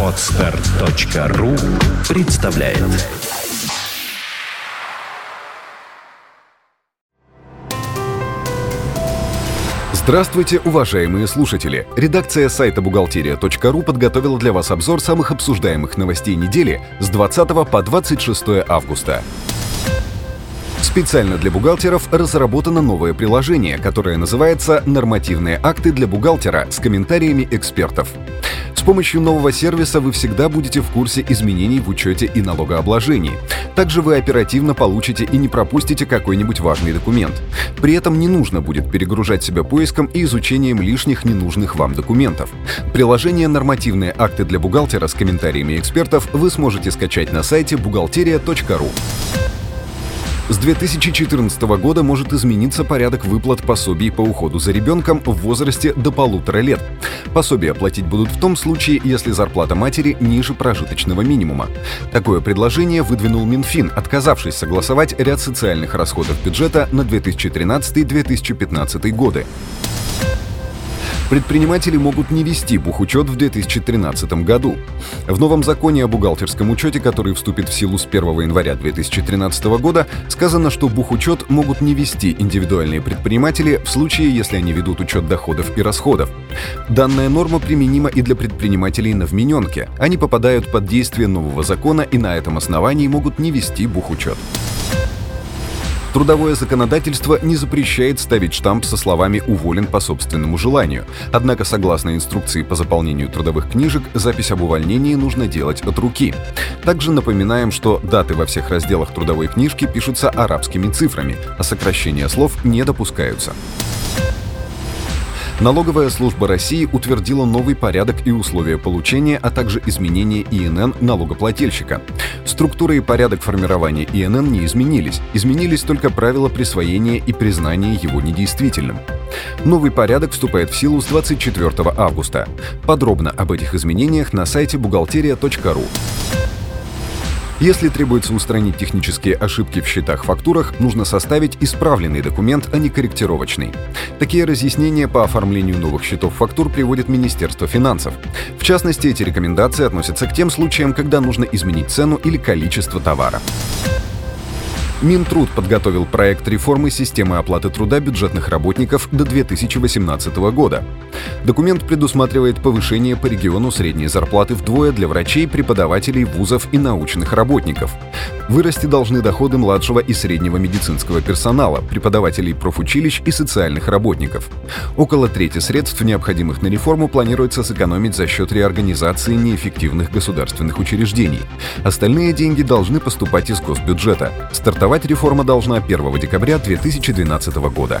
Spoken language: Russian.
Отстар.ру представляет Здравствуйте, уважаемые слушатели! Редакция сайта бухгалтерия.ру подготовила для вас обзор самых обсуждаемых новостей недели с 20 по 26 августа. Специально для бухгалтеров разработано новое приложение, которое называется «Нормативные акты для бухгалтера» с комментариями экспертов. С помощью нового сервиса вы всегда будете в курсе изменений в учете и налогообложении. Также вы оперативно получите и не пропустите какой-нибудь важный документ. При этом не нужно будет перегружать себя поиском и изучением лишних ненужных вам документов. Приложение «Нормативные акты для бухгалтера» с комментариями экспертов вы сможете скачать на сайте бухгалтерия.ру. С 2014 года может измениться порядок выплат пособий по уходу за ребенком в возрасте до полутора лет. Пособия платить будут в том случае, если зарплата матери ниже прожиточного минимума. Такое предложение выдвинул Минфин, отказавшись согласовать ряд социальных расходов бюджета на 2013-2015 годы. Предприниматели могут не вести бухучет в 2013 году. В новом законе о бухгалтерском учете, который вступит в силу с 1 января 2013 года, сказано, что бухучет могут не вести индивидуальные предприниматели в случае, если они ведут учет доходов и расходов. Данная норма применима и для предпринимателей на вмененке. Они попадают под действие нового закона и на этом основании могут не вести бухучет. Трудовое законодательство не запрещает ставить штамп со словами «уволен по собственному желанию». Однако, согласно инструкции по заполнению трудовых книжек, запись об увольнении нужно делать от руки. Также напоминаем, что даты во всех разделах трудовой книжки пишутся арабскими цифрами, а сокращения слов не допускаются. Налоговая служба России утвердила новый порядок и условия получения, а также изменения ИНН налогоплательщика. Структура и порядок формирования ИНН не изменились. Изменились только правила присвоения и признания его недействительным. Новый порядок вступает в силу с 24 августа. Подробно об этих изменениях на сайте бухгалтерия.ру. Если требуется устранить технические ошибки в счетах-фактурах, нужно составить исправленный документ, а не корректировочный. Такие разъяснения по оформлению новых счетов-фактур приводит Министерство финансов. В частности, эти рекомендации относятся к тем случаям, когда нужно изменить цену или количество товара. Минтруд подготовил проект реформы системы оплаты труда бюджетных работников до 2018 года. Документ предусматривает повышение по региону средней зарплаты вдвое для врачей, преподавателей вузов и научных работников. Вырасти должны доходы младшего и среднего медицинского персонала, преподавателей профучилищ и социальных работников. Около трети средств, необходимых на реформу, планируется сэкономить за счет реорганизации неэффективных государственных учреждений. Остальные деньги должны поступать из госбюджета. Стартовать реформа должна 1 декабря 2012 года.